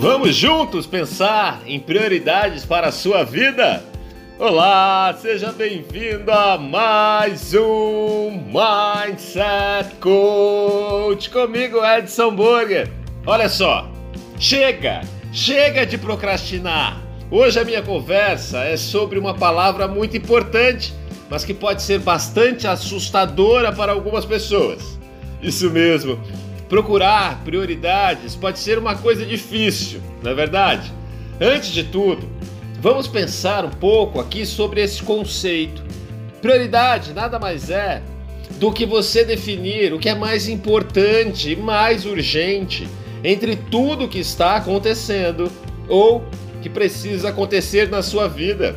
Vamos juntos pensar em prioridades para a sua vida? Olá, seja bem-vindo a mais um Mindset Coach comigo, Edson Burger. Olha só, chega, chega de procrastinar. Hoje a minha conversa é sobre uma palavra muito importante, mas que pode ser bastante assustadora para algumas pessoas. Isso mesmo, procurar prioridades pode ser uma coisa difícil, não é verdade? Antes de tudo, vamos pensar um pouco aqui sobre esse conceito. Prioridade nada mais é do que você definir o que é mais importante e mais urgente entre tudo que está acontecendo ou que precisa acontecer na sua vida.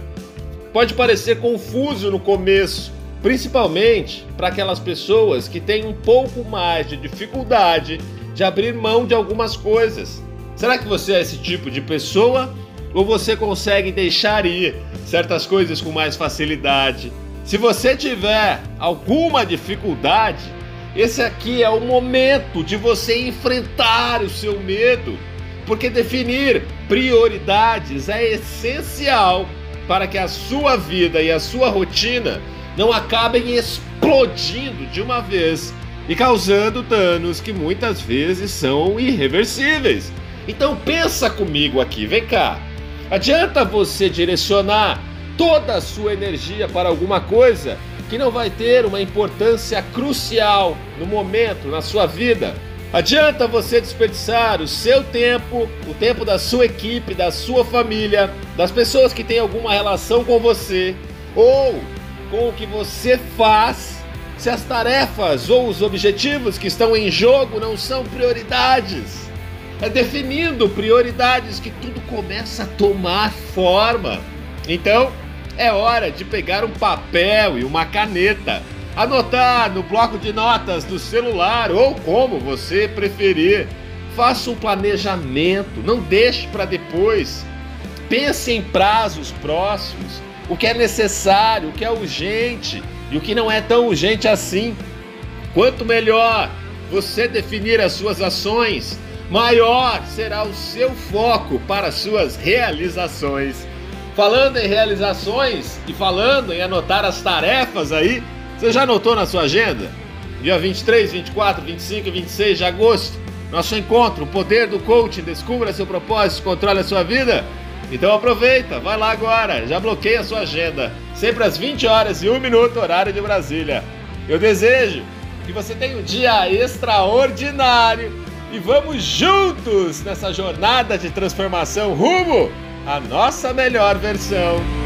Pode parecer confuso no começo, principalmente para aquelas pessoas que têm um pouco mais de dificuldade de abrir mão de algumas coisas. Será que você é esse tipo de pessoa ou você consegue deixar ir certas coisas com mais facilidade? Se você tiver alguma dificuldade, esse aqui é o momento de você enfrentar o seu medo, porque definir prioridades é essencial para que a sua vida e a sua rotina não acabem explodindo de uma vez e causando danos que muitas vezes são irreversíveis. Então pensa comigo aqui, vem cá. Adianta você direcionar toda a sua energia para alguma coisa que não vai ter uma importância crucial no momento na sua vida? Adianta você desperdiçar o seu tempo, o tempo da sua equipe, da sua família, das pessoas que têm alguma relação com você, ou com o que você faz se as tarefas ou os objetivos que estão em jogo não são prioridades. É definindo prioridades que tudo começa a tomar forma. Então, é hora de pegar um papel e uma caneta, anotar no bloco de notas do celular ou como você preferir. Faça um planejamento, não deixe para depois. Pense em prazos próximos o que é necessário, o que é urgente e o que não é tão urgente assim. Quanto melhor você definir as suas ações, maior será o seu foco para as suas realizações. Falando em realizações e falando em anotar as tarefas aí, você já anotou na sua agenda? Dia 23, 24, 25 e 26 de agosto, nosso encontro, o poder do coaching, descubra seu propósito, controle a sua vida. Então aproveita, vai lá agora, já bloqueia a sua agenda. Sempre às 20 horas e 1 minuto, horário de Brasília. Eu desejo que você tenha um dia extraordinário e vamos juntos nessa jornada de transformação rumo à nossa melhor versão.